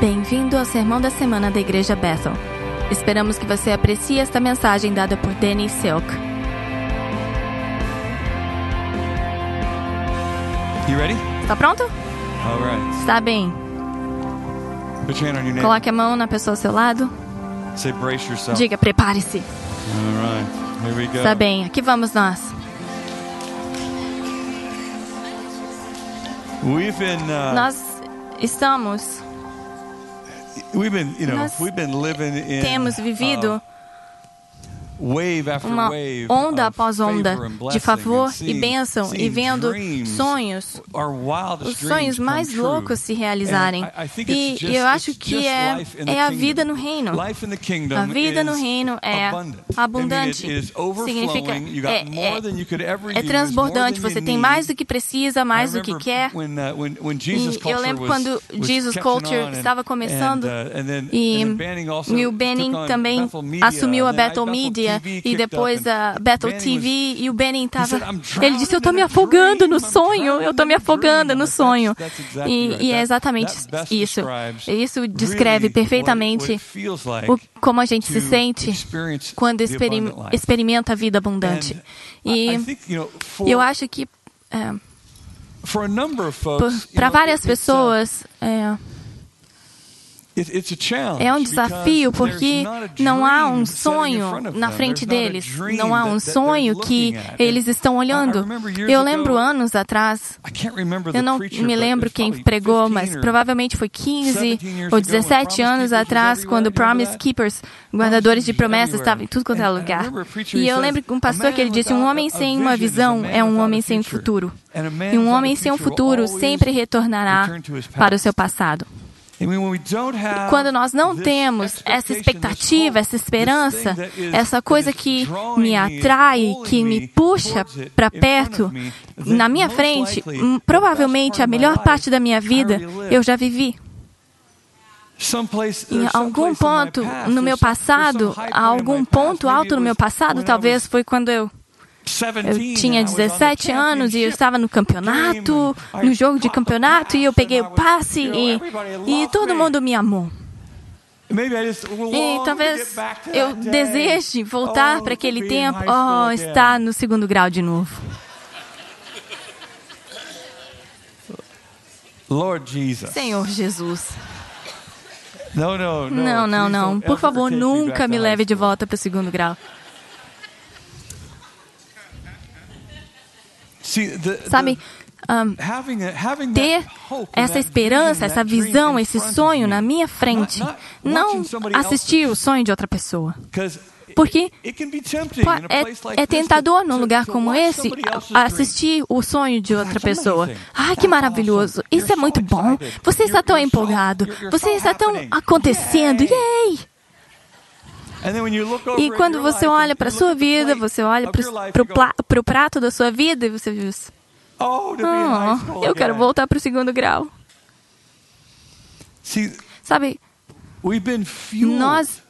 Bem-vindo ao Sermão da Semana da Igreja Bethel. Esperamos que você aprecie esta mensagem dada por Danny Silk. You ready? Está pronto? All right. Está bem. Put your hand on your. Coloque a mão na pessoa ao seu lado. Say brace yourself. Diga, prepare-se. All right. Here we go. Está bem, aqui vamos nós. We've been uh, Nós estamos, nós temos vivido uma onda após onda de favor e bênção e vendo sonhos, os sonhos mais loucos se realizarem. E eu acho que é, é a vida no reino. A vida no reino é abundant. abundante. Significa é, é, é transbordante. Você tem mais do que precisa, mais do que quer. uh, E eu lembro quando Jesus Culture estava começando and, uh, e, took Benning também assumiu a Bethel Media E depois a Battle TV e o Benning estava said, "I'm ele disse eu estou me afogando no sonho eu estou me afogando dream." no sonho. e, e é exatamente isso. isso descreve perfeitamente o, como a gente se sente quando the experi- abundant life. experimenta a vida abundante. E eu acho que é, para várias a- pessoas é, it- it's a challenge É um desafio porque não há um sonho na frente deles, não há um sonho que eles estão olhando. Eu lembro anos atrás, eu não me lembro quem pregou, 15 mas provavelmente foi 15 17 years ou ago when 17 Promise anos atrás, quando Promise? Keepers, guardadores de promessas, estavam em tudo quanto é and I lugar. E eu lembro um "A pastor que ele disse: um without homem sem uma visão é um homem sem futuro. E um homem sem um futuro sempre retornará para o seu passado. Quando nós não temos essa expectativa, essa esperança, essa coisa is que me atrai, que me puxa para perto, na minha frente, provavelmente a melhor parte da minha vida eu já vivi. Em algum ponto no meu passado, a algum ponto alto no meu passado, talvez foi quando eu eu tinha 17 anos e eu estava no campeonato, no jogo de campeonato, e eu peguei o passe e, e todo mundo me amou. E talvez eu deseje voltar para aquele tempo, oh, estar no segundo grau de novo. Senhor Jesus. Não, não, Please não. don't Por favor, nunca me leve de volta para o segundo grau. See, the- Sabe, having ter essa esperança, essa visão, esse sonho na minha frente. Não assistir o sonho de outra pessoa. Porque É, é tentador num lugar como esse assistir o sonho de outra pessoa. Ai, que That's maravilhoso! Isso é muito bom. Você está tão empolgado. Você está tão acontecendo. Yay! Yay! And then when you look over E quando você olha para a sua vida, você olha para o prato da sua vida e você diz: Oh, Oh, eu quero again." voltar para o segundo grau. Sabe, nós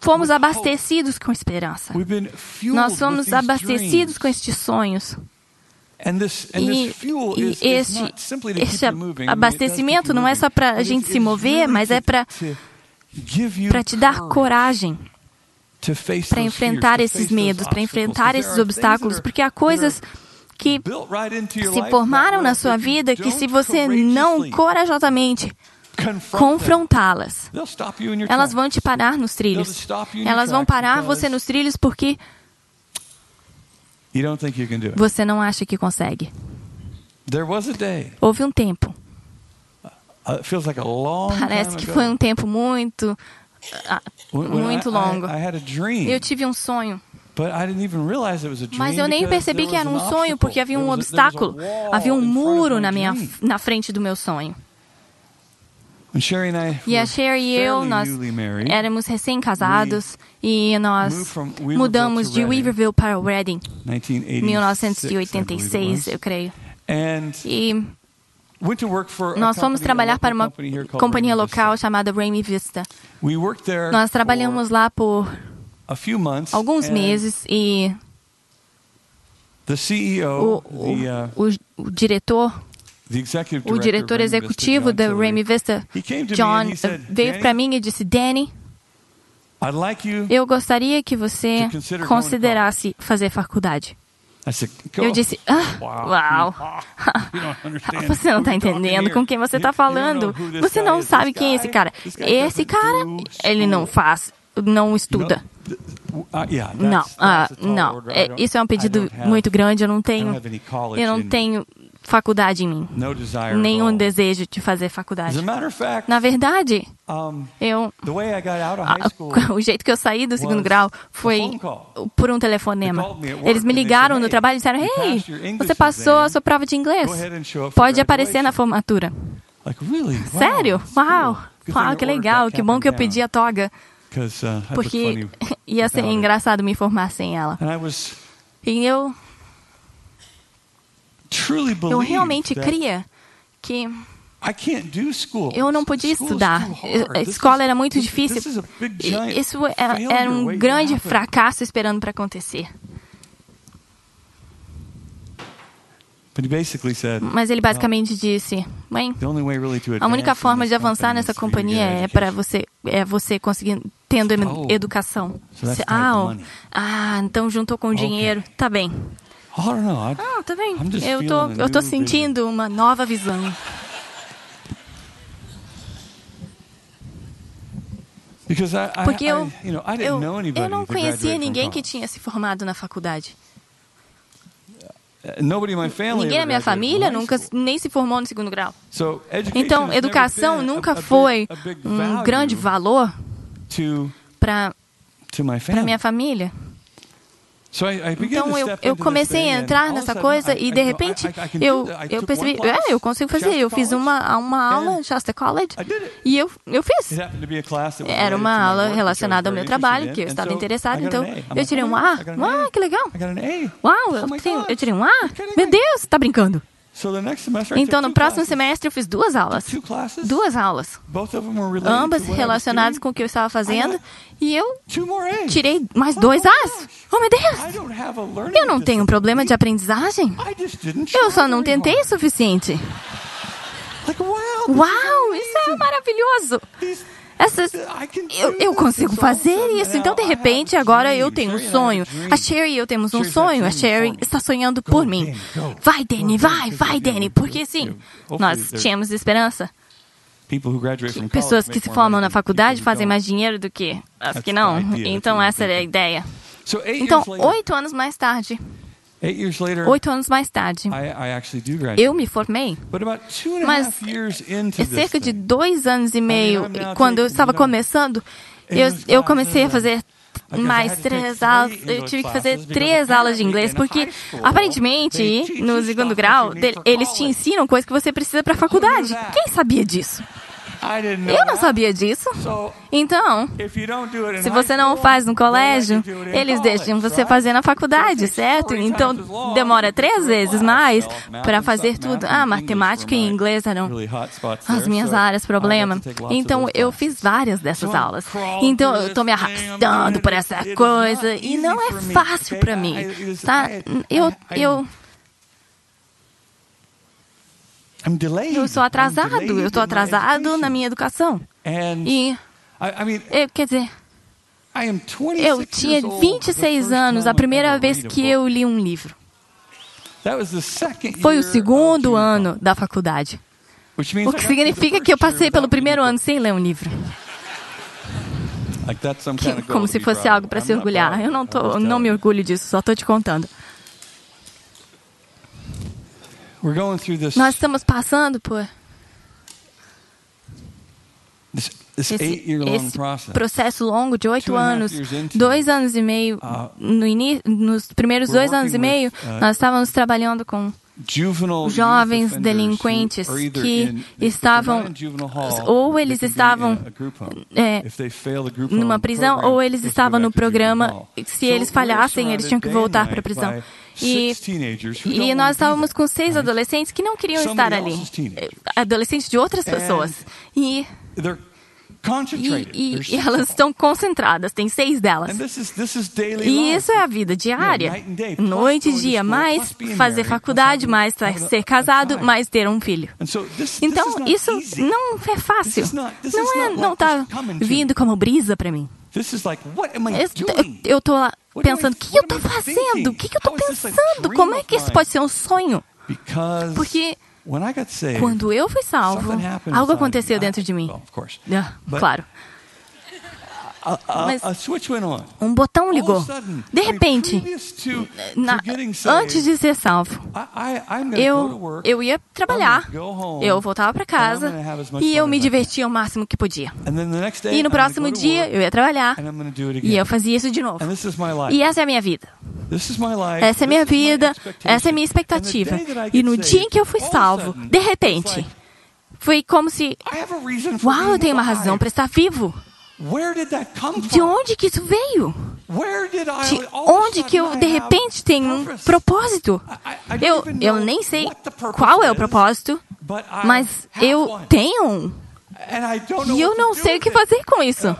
fomos abastecidos com esperança. Nós fomos abastecidos com estes sonhos. E, e este, este abastecimento não é só para a gente se mover, mas é para te dar coragem para enfrentar esses medos, para enfrentar esses obstáculos, porque há coisas que se formaram na sua vida que se você não corajosamente confrontá-las, elas vão te parar nos trilhos. Elas vão parar você nos trilhos porque você não acha que consegue. Houve um tempo, uh, parece que foi um tempo muito muito I- I- longo. Eu tive um sonho, mas eu nem percebi que era um sonho porque havia um obstáculo, havia um muro na minha na frente do meu sonho. E a Sherry e eu, nós éramos recém-casados e nós mudamos de Weaverville para Reading, 1986, 1986, eu creio. E nós fomos trabalhar para uma company here called companhia local chamada Rainy Vista. We worked there Nós trabalhamos lá por for a few months, alguns meses e The CEO, o, o, the, uh, o, diretor o diretor executivo da Remy Vista, John, veio para mim e disse: Danny, eu gostaria que você considerasse fazer faculdade. Eu disse, ah, uau, você não está entendendo com quem você está falando. Você não sabe quem é esse cara. Esse cara, ele não faz, não estuda. Não, uh, não. É, isso é um pedido muito grande. Eu não tenho, eu não tenho faculdade em mim. Nenhum desejo de fazer faculdade. Na verdade, eu, o jeito que eu saí do segundo grau foi por um telefonema. Eles me ligaram no trabalho e disseram: Hey, você passou a sua prova de inglês. Pode aparecer na formatura. Sério? Uau! Uau, que legal. Que bom que eu pedi a toga. Uh, Porque ia ser engraçado me informar sem ela. E eu eu realmente cria que eu não podia estudar. A escola era muito difícil. Isso era, era um grande fracasso esperando para acontecer. Mas ele basicamente disse: Mãe, a única forma de avançar nessa companhia é para você é você conseguir tendo oh, educação. ah, ah, então juntou com dinheiro. Tá bem. Ah, tá bem. Eu tô, eu tô sentindo uma nova visão. Porque eu, eu, eu não conhecia ninguém que tinha se formado na faculdade. Ninguém na minha família nunca nem se formou no segundo grau. Então, educação nunca foi um grande valor para minha família. Então eu, eu comecei a entrar nessa coisa e de repente eu, eu percebi, é, eu consigo fazer. Eu fiz uma, uma aula Shasta College e eu, eu fiz. Era uma aula relacionada ao meu trabalho, que eu estava interessado, então eu tirei um A. Uau, que legal. Uau, eu, tenho, eu tirei um A? Meu Deus, está brincando. Então, no próximo semestre, eu fiz duas aulas. Duas aulas. Ambas relacionadas com o que eu estava fazendo. E eu tirei mais dois As. Oh, meu Deus! Eu não tenho problema de aprendizagem. Eu só não tentei o suficiente. Uau, isso é maravilhoso! Essas, eu, eu consigo fazer isso. Então, de repente, agora eu tenho um sonho. A Sherry e eu temos um sonho. A Sherry está sonhando por mim. Vai, Danny, vai, vai, Danny. Porque sim, nós tínhamos esperança. Pessoas que se formam na faculdade fazem mais dinheiro do que as que não. Então, essa era a ideia. Então, oito anos mais tarde, Oito anos mais tarde, eu me formei. Mas é cerca de dois anos e meio, quando eu estava começando, eu, eu comecei a fazer mais três aulas. Eu tive que fazer três aulas de inglês, porque aparentemente, no segundo grau, eles te ensinam coisas que você precisa para a faculdade. Quem sabia disso? Eu não sabia disso. Então, se você não faz no colégio, eles deixam você fazer na faculdade, certo? Então, demora três vezes mais para fazer tudo. Ah, matemática e inglês eram as minhas áreas problema. Então, eu fiz várias dessas aulas. Então, eu estou me arrastando por essa coisa e não é fácil para mim, tá? Eu, eu eu sou atrasado, eu estou atrasado na minha educação. E, eu, quer dizer, eu tinha 26 anos a primeira vez que eu li um livro. Foi o segundo ano da faculdade. O que significa que eu passei pelo primeiro ano sem ler um livro. Como se fosse algo para se orgulhar. Eu não, tô, não me orgulho disso, só estou te contando. Nós estamos passando por esse, esse processo longo de oito anos, dois anos e meio, uh, no nos primeiros dois anos e meio, uh, nós estávamos trabalhando com jovens delinquentes que estavam ou eles estavam é, numa prisão ou eles estavam no programa. Se eles falhassem, eles tinham que voltar para a prisão. E, e nós estávamos com seis adolescentes que não queriam estar ali. Adolescentes de outras pessoas. E E, e, elas estão concentradas, tem seis delas. E isso é a vida diária, noite e dia, mais fazer faculdade, mais ser casado, mais ter um filho. Então, isso não é fácil. Não é, não está vindo como brisa para mim. Eu estou pensando, o que eu estou fazendo? O que eu estou pensando? Como é que isso pode ser um sonho? Porque quando eu fui salvo, algo aconteceu dentro de mim. Mas um botão ligou. De repente, na, antes de ser salvo, eu, eu ia trabalhar, eu voltava para casa e eu me divertia o máximo que podia. E no próximo dia, eu ia trabalhar e eu fazia isso de novo. E essa é a minha vida. Essa é a minha vida, essa é a minha expectativa. E no dia em que eu fui salvo, de repente, foi como se. Uau, eu tenho uma razão para estar vivo. De onde que isso veio? De onde que eu de repente tenho um propósito? Eu, eu nem sei qual é o propósito, mas eu tenho um. E eu não sei o que fazer com isso.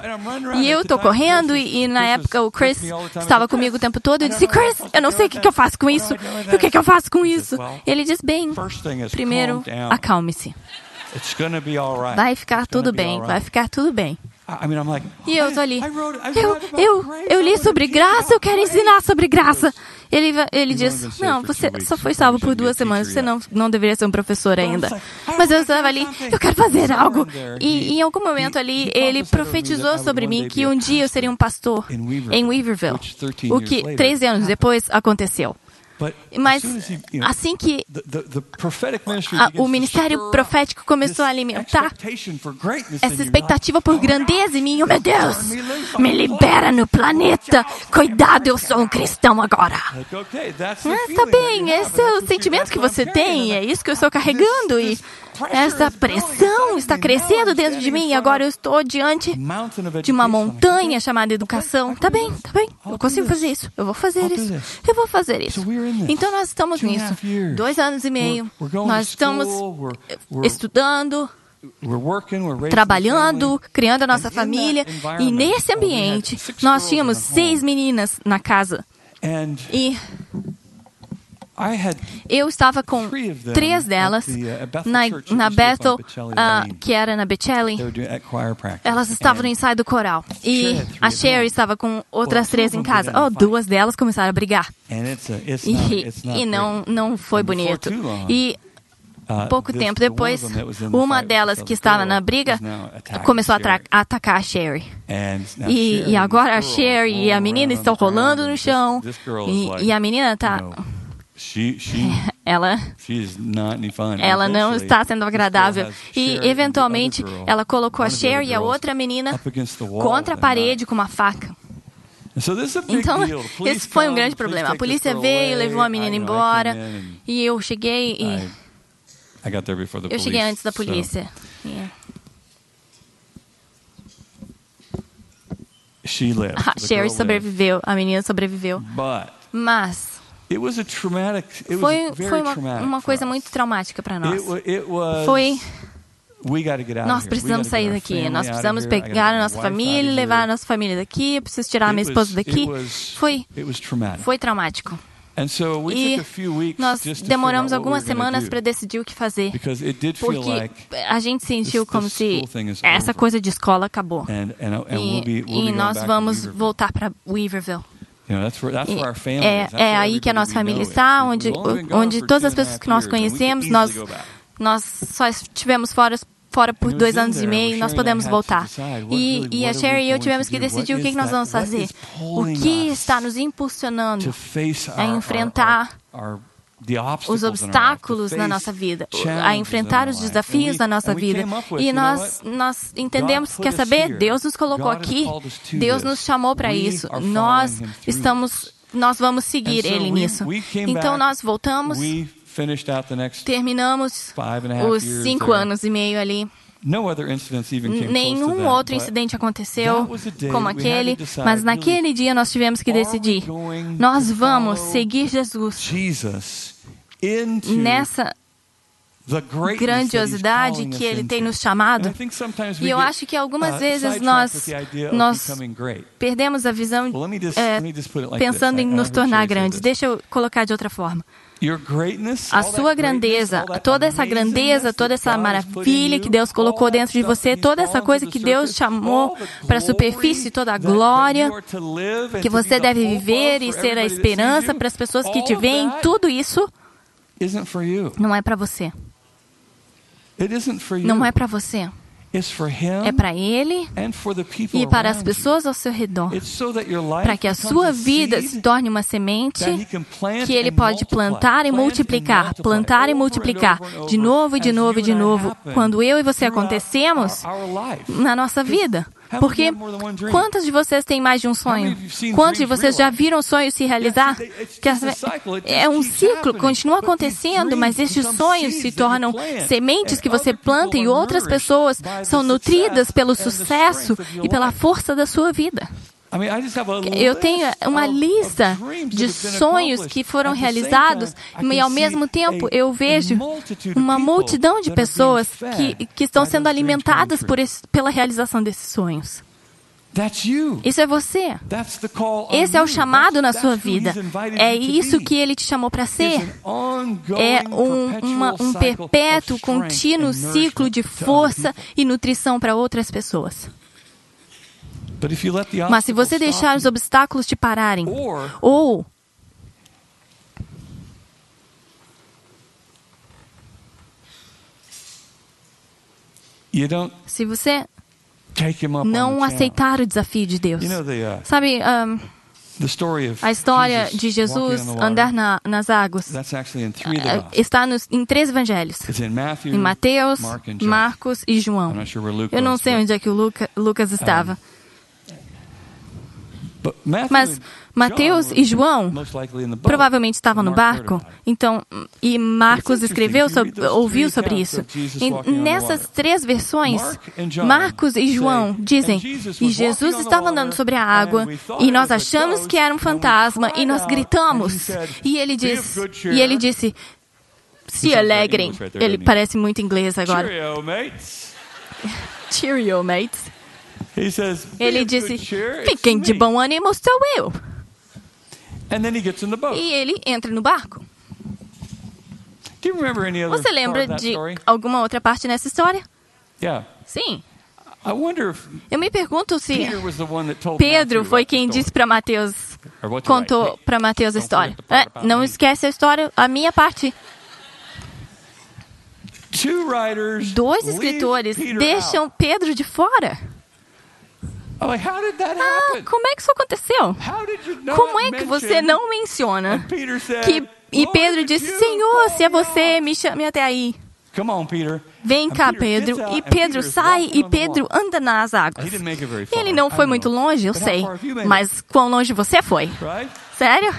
E eu estou correndo, e, e, na época o Chris estava comigo o tempo todo. Eu disse: Chris, eu não sei o que, que eu faço com isso. O que, que eu faço com isso? Ele diz: Bem, primeiro, acalme-se. Vai ficar tudo bem, vai ficar tudo bem. E eu tô ali. Eu, eu, eu li sobre graça, eu quero ensinar sobre graça. Ele, ele diz: Não, você só foi salvo por duas semanas, você não, não deveria ser um professor ainda. Mas eu estava ali, eu quero fazer algo. E em algum momento ali, ele profetizou sobre mim que um dia eu seria um pastor em Weaverville. O que 13 anos depois aconteceu. Mas assim que o ministério profético começou a alimentar essa expectativa por grandeza em mim, oh meu Deus, me libera no planeta. Cuidado, eu sou um cristão agora. Ah, tá bem, esse é o sentimento que você tem, é isso que eu estou carregando e essa pressão está crescendo dentro de mim e agora eu estou diante de uma montanha chamada educação. Tá bem, tá bem, eu consigo fazer isso, eu vou fazer isso, eu vou fazer isso. Então nós estamos nisso. Dois anos e meio, nós estamos estudando, trabalhando, criando a nossa família. E nesse ambiente, nós tínhamos seis meninas na casa. E eu estava com três delas uh, na, na Bethel, uh, que era na Bechelli. Elas estavam no ensaio do coral. E a Sherry estava com outras três em casa. Oh, duas delas começaram a brigar. E, e não, não foi bonito. E uh, pouco tempo depois, uma delas que estava na briga começou a atacar a Sherry. E, e agora a Sherry e a menina estão rolando no chão. E, e a menina está She, she, ela ela não está sendo agradável. E, eventualmente, ela colocou a Cher e a outra menina contra a parede com uma faca. Então, esse foi um grande problema. A polícia veio, levou a menina embora, e eu cheguei e... Eu cheguei antes da polícia. A Sherry sobreviveu, a menina sobreviveu. Mas foi, foi uma, uma coisa muito traumática para nós. Foi. Nós precisamos sair daqui. Nós precisamos pegar a nossa família, levar a nossa família daqui. Eu preciso tirar a minha esposa daqui. Foi, foi traumático. E nós demoramos algumas semanas para decidir o que fazer, porque a gente sentiu como se essa coisa de escola acabou. E, e nós vamos voltar para Weaverville. É, é aí que a nossa família está, onde, onde todas as pessoas que nós conhecemos, nós, nós só estivemos fora fora por dois anos e meio, nós podemos voltar. E, e a Sherry e eu tivemos que decidir o que, que nós vamos fazer. O que está nos impulsionando a enfrentar os obstáculos na nossa vida, a enfrentar os desafios da nossa vida. E nós, nós entendemos, quer saber? Deus nos colocou aqui, Deus nos chamou para isso. Nós estamos, nós vamos seguir Ele nisso. Então nós voltamos, terminamos os cinco anos e meio ali. Nenhum outro incidente aconteceu como aquele, mas naquele dia nós tivemos que decidir: nós vamos seguir Jesus nessa grandiosidade que Ele tem nos chamado. E eu acho que algumas vezes nós, nós perdemos a visão é, pensando em nos tornar grandes. Deixa eu colocar de outra forma. A sua grandeza, toda essa grandeza, toda essa maravilha que Deus colocou dentro de você, toda essa coisa que Deus chamou para a superfície, toda a glória que você deve viver e ser a esperança para as pessoas que te veem, tudo isso não é para você. Não é para você. É para Ele e para as pessoas ao seu redor. Para que a sua vida se torne uma semente que Ele pode plantar e multiplicar, plantar e multiplicar, de novo e de novo e de novo, quando eu e você acontecemos na nossa vida. Porque quantos de vocês têm mais de um sonho? Quantos de vocês já viram sonhos se realizar? É um ciclo, continua acontecendo, mas estes sonhos se tornam sementes que você planta e outras pessoas são nutridas pelo sucesso e pela força da sua vida. Eu tenho uma lista de sonhos que foram realizados e, ao mesmo tempo, eu vejo uma multidão de pessoas que, que estão sendo alimentadas por esse, pela realização desses sonhos. Isso é você. Esse é o chamado na sua vida. É isso que ele te chamou para ser. É um, uma, um perpétuo, contínuo ciclo de força e nutrição para outras pessoas. Mas se você deixar os obstáculos te pararem, ou se você não aceitar o desafio de Deus, uh, sabe? Um, a história de Jesus andar na, nas águas uh, está nos, em três evangelhos: em Mateus, Marcos e João. Eu não sei onde é que o Luca, Lucas estava. Mas Mateus e João provavelmente estavam no barco, então e Marcos escreveu sobre, ouviu sobre isso. E nessas três versões, Marcos e João dizem: e Jesus estava andando sobre a água e nós achamos que era um fantasma e nós gritamos. E ele disse, e ele disse: se alegrem. Ele parece muito inglês agora. Cheerio, mates. Ele disse: Fiquem de bom ânimo, sou eu. E ele entra no barco. Você lembra de alguma outra parte nessa história? Sim. Eu me pergunto se Pedro foi quem disse para Mateus, contou para Mateus a história. É, não esquece a história, a minha parte. Dois escritores deixam Pedro de fora. Ah, como é que isso aconteceu? Como é que você não menciona que e Pedro disse: Senhor, se é você, me chame até aí. Vem cá, Pedro. E Pedro sai e Pedro anda nas águas. Ele não foi muito longe, eu sei. Mas quão longe você foi? Sério?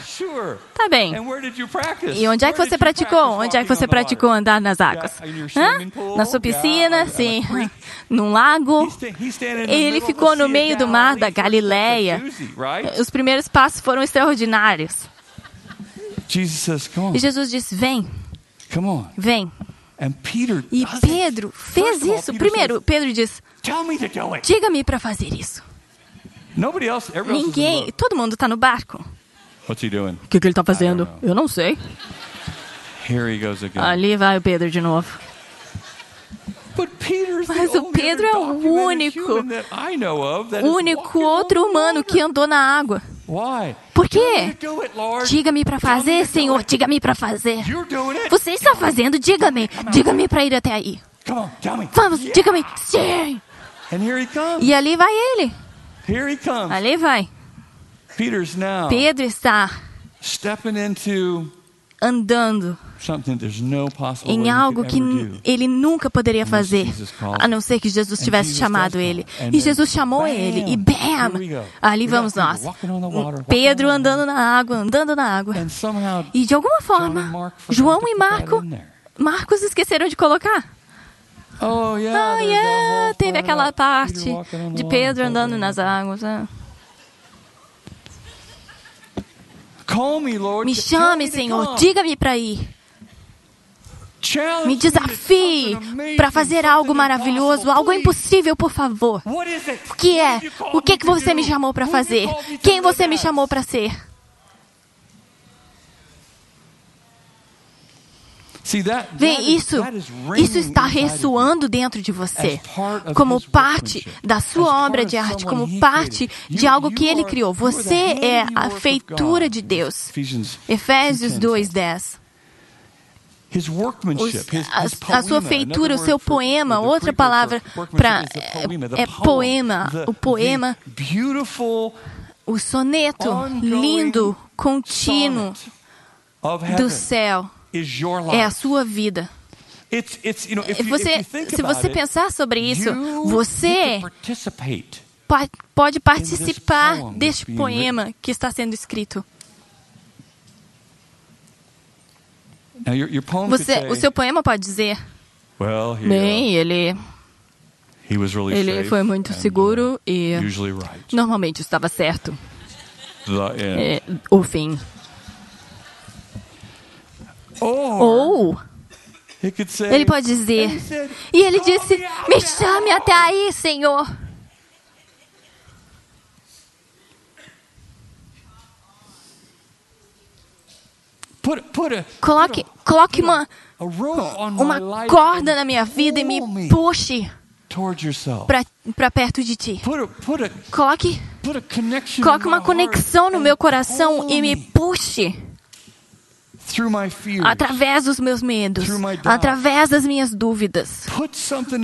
Tá bem. E onde é que você praticou? Onde é que você praticou andar nas águas? Hã? Na sua piscina? Sim. Num lago? Ele ficou no meio do mar da Galileia. Os primeiros passos foram extraordinários. E Jesus disse: Vem. Vem. E Pedro fez isso. Primeiro, Pedro diz: Diga-me para fazer isso. Ninguém, todo mundo está no barco. O que, que, ele está fazendo? Eu não sei. Ali vai o Pedro de novo. Mas o Pedro é o único, único outro humano que andou na água. Por quê? Diga-me para fazer, Senhor, diga-me para fazer. Você está fazendo, diga-me, diga-me para ir até aí. Vamos, diga-me, sim. E ali vai ele. Ali vai. Pedro está andando em algo que ele nunca poderia fazer, a não ser que Jesus tivesse chamado ele. E Jesus chamou ele, e bam! Ali vamos nós. Pedro andando na água, andando na água. E de alguma forma, João e Marco, Marcos esqueceram de colocar. Oh, yeah, teve aquela parte de Pedro andando nas águas. Né? Me chame, Senhor, diga-me para ir. Me desafie para fazer algo maravilhoso, algo impossível, por favor. O que é? O que, que você me chamou para fazer? Quem você me chamou para ser? Vem, isso, isso está ressoando dentro de você, como parte da sua obra de arte, como parte de algo que Ele criou. Você é a feitura de Deus. Efésios 2:10. a, a, sua feitura, o seu poema, outra palavra para é, é poema, o poema, o soneto lindo, contínuo do céu é a sua vida. Você, se você pensar sobre isso, você pode participar deste poema que está sendo escrito. Você, o seu poema pode dizer, bem, ele ele foi muito seguro uh, e normalmente estava certo. É, o fim. Ou ele pode dizer, e ele disse: Me chame até aí, Senhor. Coloque, coloque uma, uma corda na minha vida e me puxe para perto de ti. Coloque, coloque uma conexão no meu coração e me puxe através dos meus medos, através das minhas dúvidas.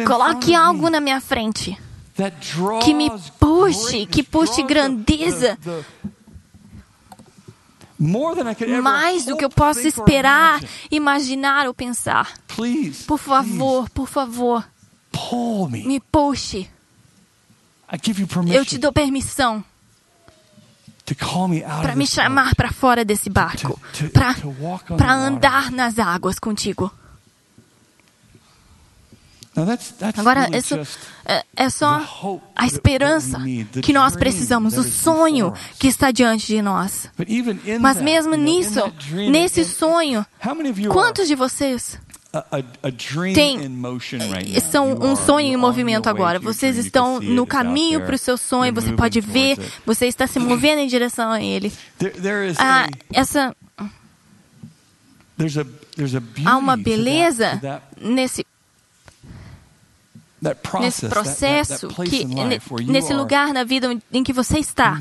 Coloque algo na minha frente que me puxe, que puxe grandeza. mais do que eu posso esperar, imaginar ou pensar. Por favor, por favor, me. puxe. Eu te dou permissão para me chamar para fora desse barco, para andar nas águas contigo. Agora, isso é, é só a esperança que nós precisamos, o sonho que está diante de nós. Mas mesmo nisso, nesse sonho, quantos de vocês tem, são um sonho em movimento agora. Vocês estão no caminho para o seu sonho, você pode ver, você está se movendo em direção a ele. Ah, essa. Há uma beleza nesse nesse processo, que, nesse lugar na vida em que você está.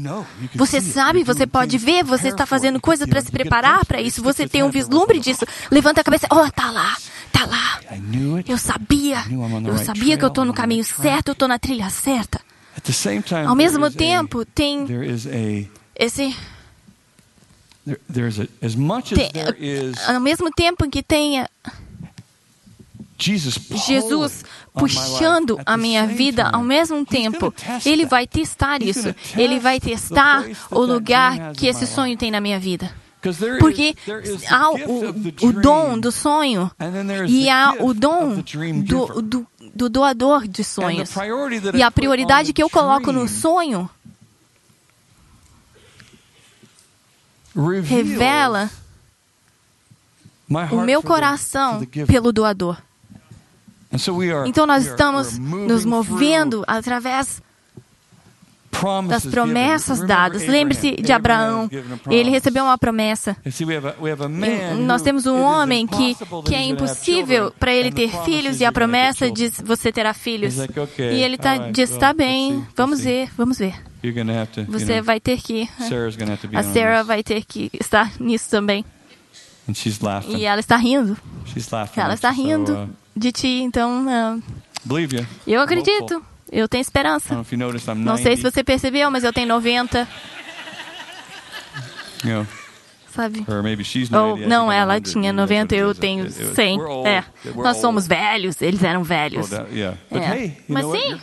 Você sabe, você pode ver, você está fazendo coisas para se preparar para isso, você tem um vislumbre disso. Levanta a cabeça, oh, tá lá, tá lá. Eu sabia, eu sabia que eu estou no caminho certo, eu estou na trilha certa. Ao mesmo tempo, tem esse tem, ao mesmo tempo que tenha Jesus puxando a minha vida ao mesmo tempo. Ele vai testar isso. Ele vai testar o lugar que esse sonho tem na minha vida. Porque há o, o dom do sonho e há o dom do, do, do doador de sonhos. E a prioridade que eu coloco no sonho revela o meu coração pelo doador. Então nós estamos nos movendo através das promessas dadas. Lembre-se de Abraão. Ele recebeu uma promessa. nós temos um homem que, que é impossível para ele ter filhos e a promessa diz você terá filhos. E ele tá, diz, está bem, vamos ver, vamos ver. Você vai ter que. A Sarah vai ter que estar nisso também. E ela está rindo. Ela está rindo uh, de ti, então. Uh, eu acredito. Eu tenho esperança. Não sei se você percebeu, mas eu tenho 90. Sabe? Ou não, ela tinha 90, eu tenho 100. É, nós somos velhos, eles eram velhos. É. Mas sim,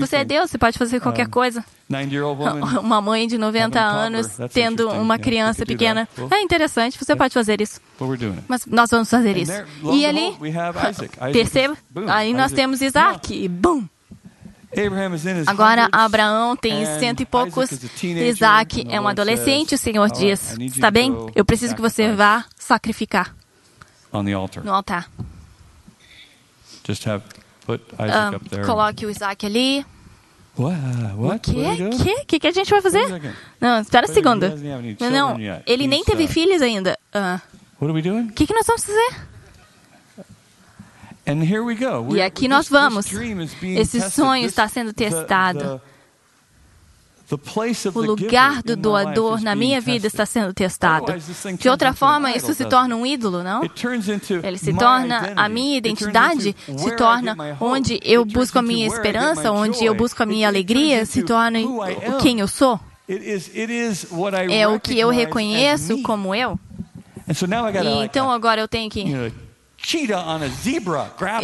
você é Deus, você pode fazer qualquer coisa. Uma mãe de 90 anos tendo uma criança pequena. É interessante, você pode fazer isso. Mas nós vamos fazer isso. E ali, perceba, aí nós temos Isaac. E bum! Agora Abraão tem cento e poucos, Isaac é um adolescente, o Senhor diz, está bem? Eu preciso que você vá sacrificar no altar. Isaac Ah, coloque o Isaac ali. O you doing? Que? Que que a gente vai fazer? Não, espera um segundo. Não, ele nem teve uh, filhos ainda. Ah, What are we doing? O que, que nós vamos fazer? And here we go. E aqui nós vamos. Esse sonho está sendo testado. O lugar do doador na minha vida está sendo testado. De outra forma, isso se torna um ídolo, não? Ele se torna a minha identidade, se torna onde eu busco a minha esperança, onde eu busco a minha alegria, se torna quem eu sou. É o que eu reconheço como eu. E então agora eu tenho que.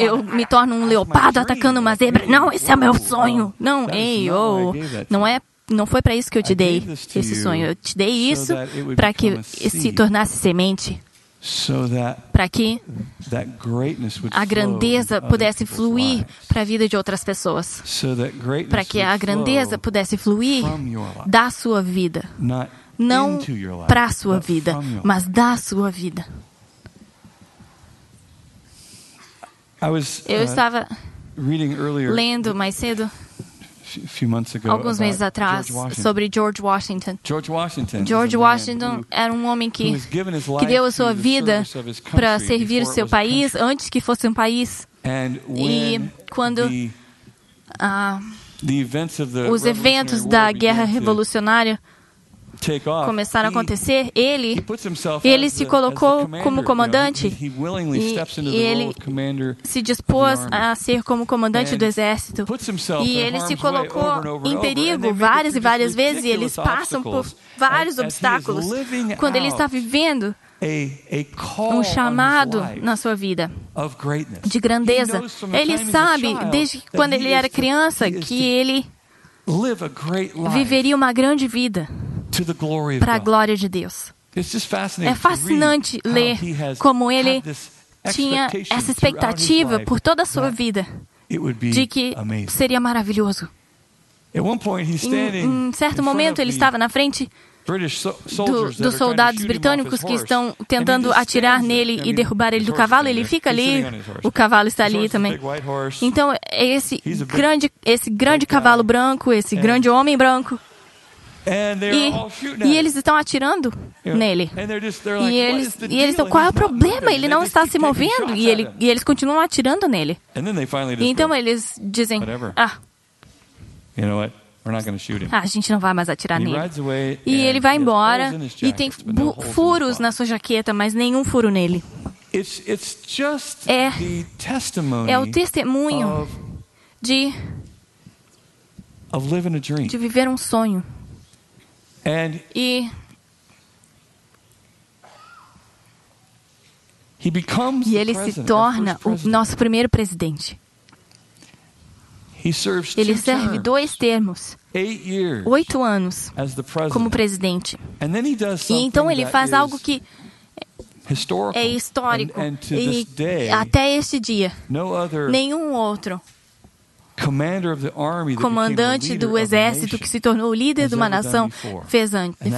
Eu me torno um leopardo atacando uma zebra. Não, esse é o meu sonho. Não, ei, I oh. Não é. Não foi para isso que eu te dei esse sonho. Eu te dei so isso para que se tornasse semente, para que a grandeza pudesse fluir para a vida de outras pessoas. Para que a grandeza pudesse fluir da sua vida. Not Não para a sua vida, mas life. da sua vida. I was Eu uh, estava reading earlier lendo mais cedo, a few months ago alguns meses about atrás, George Washington. sobre George Washington. George Washington. George Washington era um homem que, que deu a sua vida para servir o seu país antes que fosse um país. E quando the os eventos da guerra revolucionária começaram a acontecer, ele ele se colocou como comandante e- e ele se dispôs a ser como comandante do exército. E ele se colocou em perigo várias e várias vezes e eles passam por vários obstáculos. Quando ele está vivendo um chamado na sua vida de grandeza. Ele sabe, desde quando ele era criança, que ele viveria uma grande vida para a glória de Deus. It's just fascinating É fascinante ler como ele tinha essa expectativa por toda a sua vida it would be de que seria maravilhoso. Em, in certo momento, ele estava na frente do- dos soldados britânicos que estão tentando atirar nele e derrubar ele do cavalo. Ele fica ali, o cavalo está ali também. Então, é esse grande, esse grande cavalo branco, esse And- grande homem branco, e, e eles estão atirando nele. E like, "What eles, e eles estão, deal?" qual é o problema? Ele não está se movendo. E, ele, e eles continuam atirando nele. E então eles dizem. Ah, him. a gente não vai mais atirar nele. E ele vai embora e tem furos na sua jaqueta, mas nenhum furo nele. É- É o testemunho de, de viver um sonho. And E, he becomes e ele se president, torna o nosso primeiro presidente. He serves Ele two serve terms, dois termos, oito anos como presidente. E então ele faz algo que é histórico. E até este dia, nenhum outro comandante do exército que se tornou o líder de uma nação fez,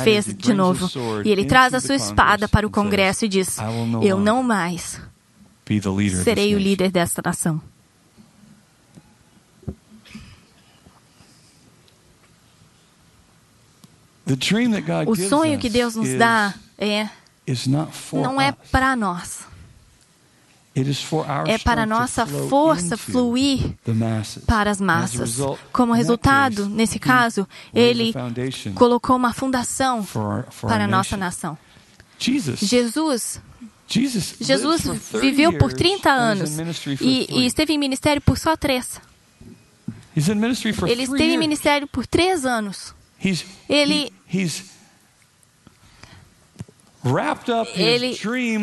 fez de novo. E ele traz a sua espada para o Congresso e diz: Eu não mais serei o líder desta nação. O sonho que Deus nos dá é não é para nós, It is for our é para nossa força fluir para as massas. Como resultado, nesse caso, ele colocou uma fundação para a nossa nação. Jesus, Jesus, Jesus, Jesus lived for 30 viveu por years 30 and was anos e, e esteve em ministério por só três. Ele esteve em ministério por três anos. Ele- Ele,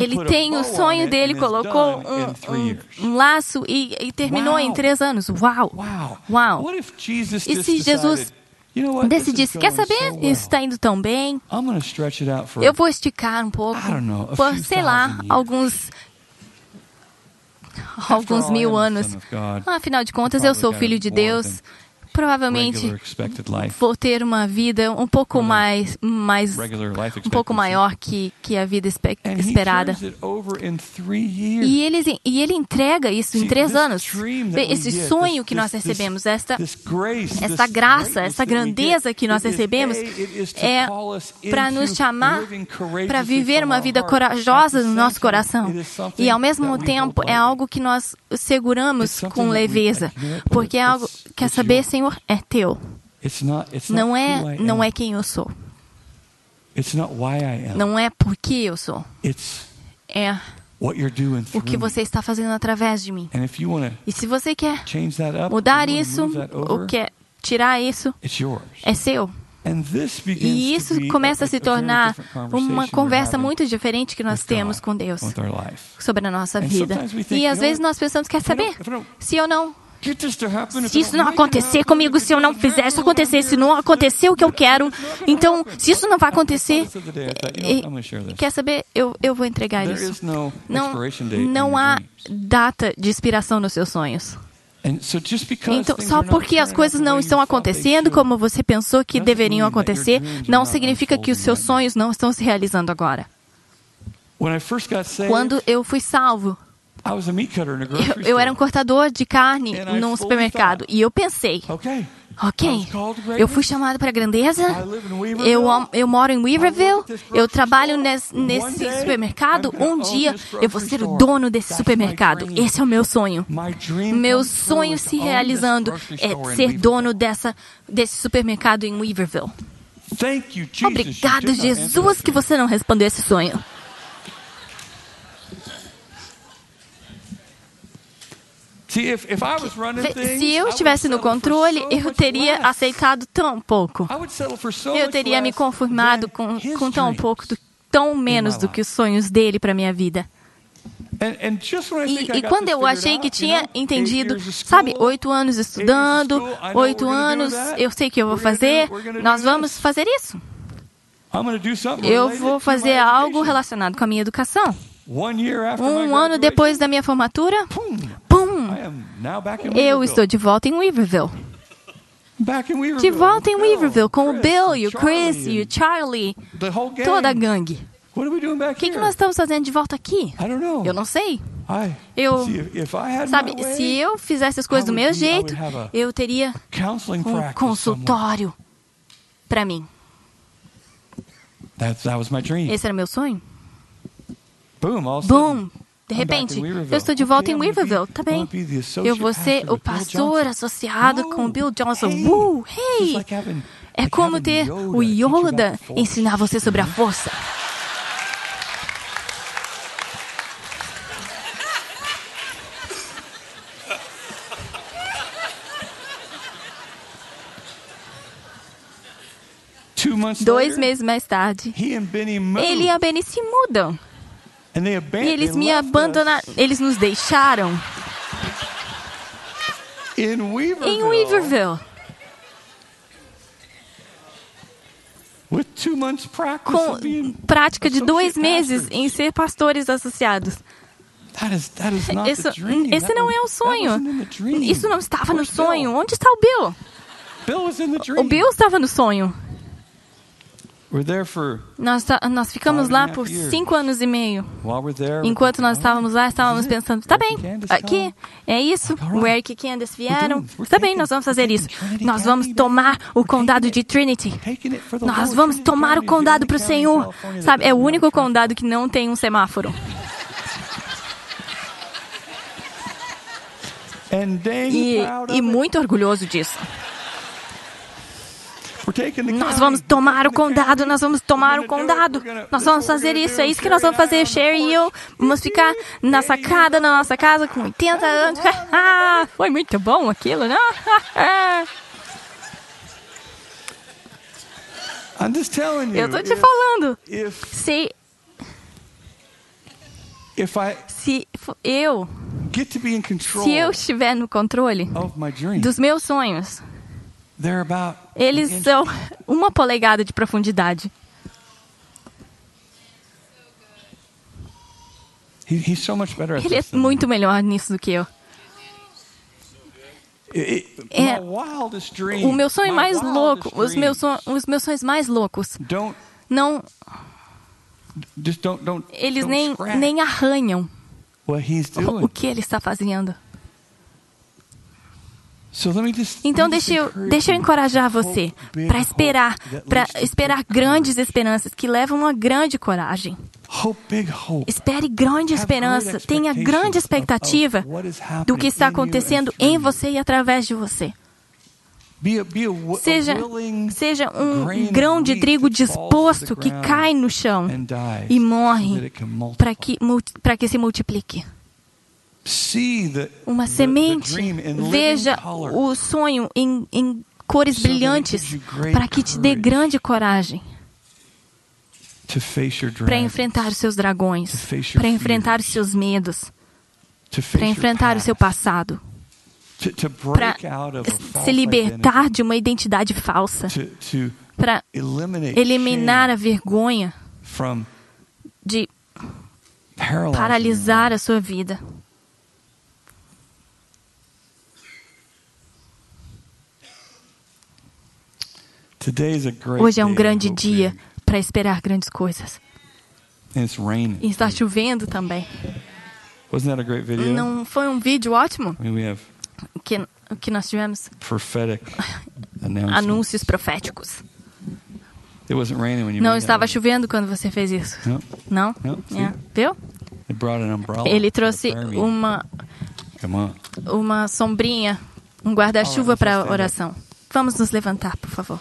ele tem o sonho dele, colocou um, um, um laço e, e terminou em três anos. Uau! Uau! E se Jesus Decidisse, quer saber? Isso está indo tão bem. Eu vou esticar um pouco. Por, sei lá, alguns. Alguns mil anos. Afinal de contas, eu sou filho de Deus. Provavelmente vou ter uma vida um pouco the mais, mais um pouco maior que, que a vida espe- esperada. E ele, e ele entrega isso em três this anos. Esse sonho this- que nós recebemos, esta, esta this graça, esta we grandeza que nós recebemos é para nos chamar para viver uma our vida corajosa no nosso coração. E ao mesmo tempo é algo que nós seguramos com leveza, porque é algo quer saber, yours. Senhor, é teu. It's not, it's Não é, não é quem eu sou. It's not why I am. Não é porque eu sou. It's É o que você está fazendo através de mim. E se você quer change that up, mudar isso, ou quer tirar isso, it's yours. é seu. And this begins E to isso começa a se tornar uma conversa muito diferente que nós temos com Deus sobre a nossa vida. E às vezes nós pensamos, quer saber? Se eu não se isso não acontecer comigo, se eu não fizer isso acontecer, se não acontecer o que eu quero, então, se isso não vai acontecer, e- quer saber? Eu, eu vou entregar isso. Não, não há data de expiração nos seus sonhos. Então, só porque as coisas não estão acontecendo como você pensou que deveriam acontecer, não significa que os seus sonhos não estão se realizando agora. Quando eu fui salvo, I was a meat cutter in a eu, era um cortador de carne num supermercado. e eu pensei, ok, eu fui chamado para a grandeza, eu, eu moro em Weaverville, eu trabalho nesse day, supermercado, um dia eu vou ser o dono desse supermercado. Esse é o meu sonho. Meu sonho se realizando é ser dono dessa, desse supermercado em Weaverville. Obrigado, Jesus, que você não respondeu esse sonho. Se eu estivesse no controle, eu teria aceitado tão pouco. Eu teria me conformado com, com tão pouco, do, tão menos do que os sonhos dele para minha vida. E, e quando eu achei que tinha entendido, sabe, oito anos estudando, oito anos, eu sei que eu vou fazer, nós vamos fazer isso. Eu vou fazer algo relacionado com a minha educação. Um ano depois da minha formatura, pum, eu estou de volta em Weaverville. Back in Weaverville De volta em Weaverville com o Bill e o Chris e o Charlie, the whole gang. toda a gangue. O que, que nós estamos fazendo de volta aqui? I don't know. Eu não sei. Eu- Sabe, se eu fizesse as coisas do meu jeito, eu teria um consultório para mim. Esse era meu sonho. Boom, De repente, eu estou de volta em Weaverville, tá bem? Eu vou ser o pastor associado com o Bill Johnson. hey, Uh, É como ter o Yoda ensinar você sobre a força. Dois meses mais tarde, ele e a Benny se mudam. E eles me abandonaram, eles nos deixaram in Weaverville, em Weaverville with two months practice com prática de dois meses em ser pastores associados. Isso, esse não é o that sonho. Isso não estava no sonho. Onde está o Bill? O Bill estava no sonho. Nós, tá- nós ficamos lá por cinco anos e meio. Enquanto nós "Oh, estávamos lá, estávamos pensando, tá Eric bem, and Candace aqui é isso, o. Eric e Candace vieram, tá bem, nós vamos fazer isso. Nós vamos tomar o condado de it- Trinity. Nós vamos tomar o condado para o Senhor. Sabe, é o único condado que não tem um semáforo. E, e muito orgulhoso disso. Nós vamos tomar o condado, nós vamos tomar o condado. Nós vamos fazer isso, é isso que nós vamos fazer. Sherry e eu vamos ficar na sacada da nossa casa com 80 anos. Ah, foi muito bom aquilo, né? I'm just telling you. Eu tô te falando. Se, se eu, se eu estiver no controle dos meus sonhos, eles são uma polegada de profundidade. Ele é muito melhor nisso do que eu. É o meu sonho mais louco, os meus, son, os meus sonhos mais loucos. Não. Eles nem, nem arranham o que ele está fazendo. Então deixa eu, deixa eu encorajar você para esperar, para esperar grandes esperanças que levam uma grande coragem. Espere grande esperança, tenha grande expectativa do que está acontecendo em você e através de você. Seja, seja um grão de trigo disposto que cai no chão e morre para que, que se multiplique uma semente, veja o sonho em, em cores brilhantes para que te dê grande coragem para enfrentar os seus dragões, para enfrentar os seus medos, para enfrentar o seu passado, para se libertar de uma identidade falsa, para eliminar a vergonha de paralisar a sua vida. Hoje é um grande dia para esperar grandes coisas. E está chovendo também. Não foi um vídeo ótimo? Que, que nós tivemos anúncios proféticos. Não estava chovendo quando você fez isso. Não? Yeah. Viu? Ele trouxe uma uma sombrinha, um guarda-chuva para a oração. Vamos nos levantar, por favor.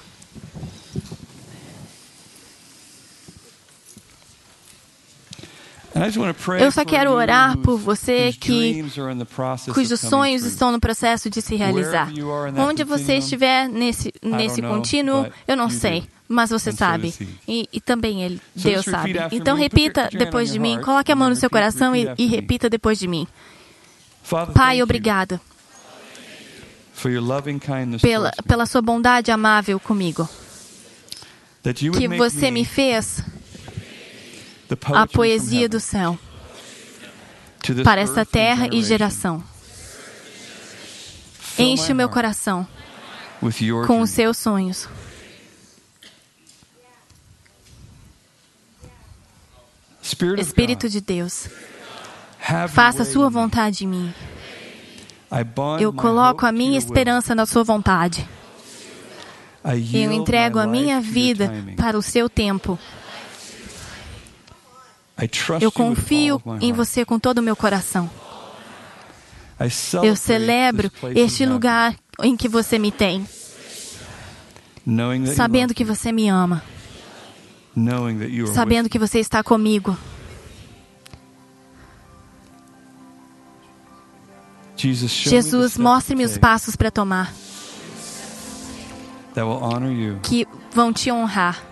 Eu só quero orar por você que cujos sonhos estão no processo de se realizar. Onde você estiver nesse nesse contínuo, eu não sei, mas você sabe. E, e também ele, Deus sabe. Então repita depois de mim. Coloque a mão no seu coração e, e repita depois de mim. Pai, obrigado pela, pela sua bondade amável comigo. Que você me fez a poesia do céu para esta terra e geração. Enche o meu coração com os seus sonhos. Espírito de Deus, faça a sua vontade em mim. Eu coloco a minha esperança na sua vontade. Eu entrego a minha vida para o seu tempo. Eu confio em você com todo o meu coração. Eu celebro este lugar em que você me tem, sabendo que você me ama, sabendo que você está comigo. Jesus, mostre-me os passos para tomar que vão te honrar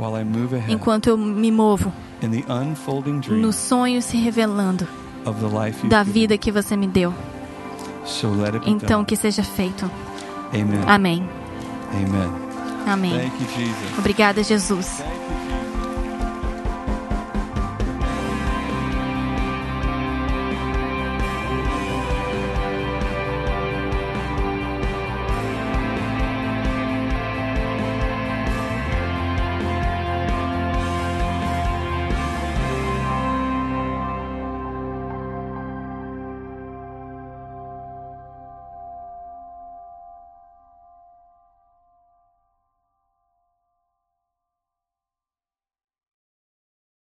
enquanto eu me movo no sonho se revelando da vida que você me deu. Então que seja feito. Amém. Amém. Obrigada, Jesus.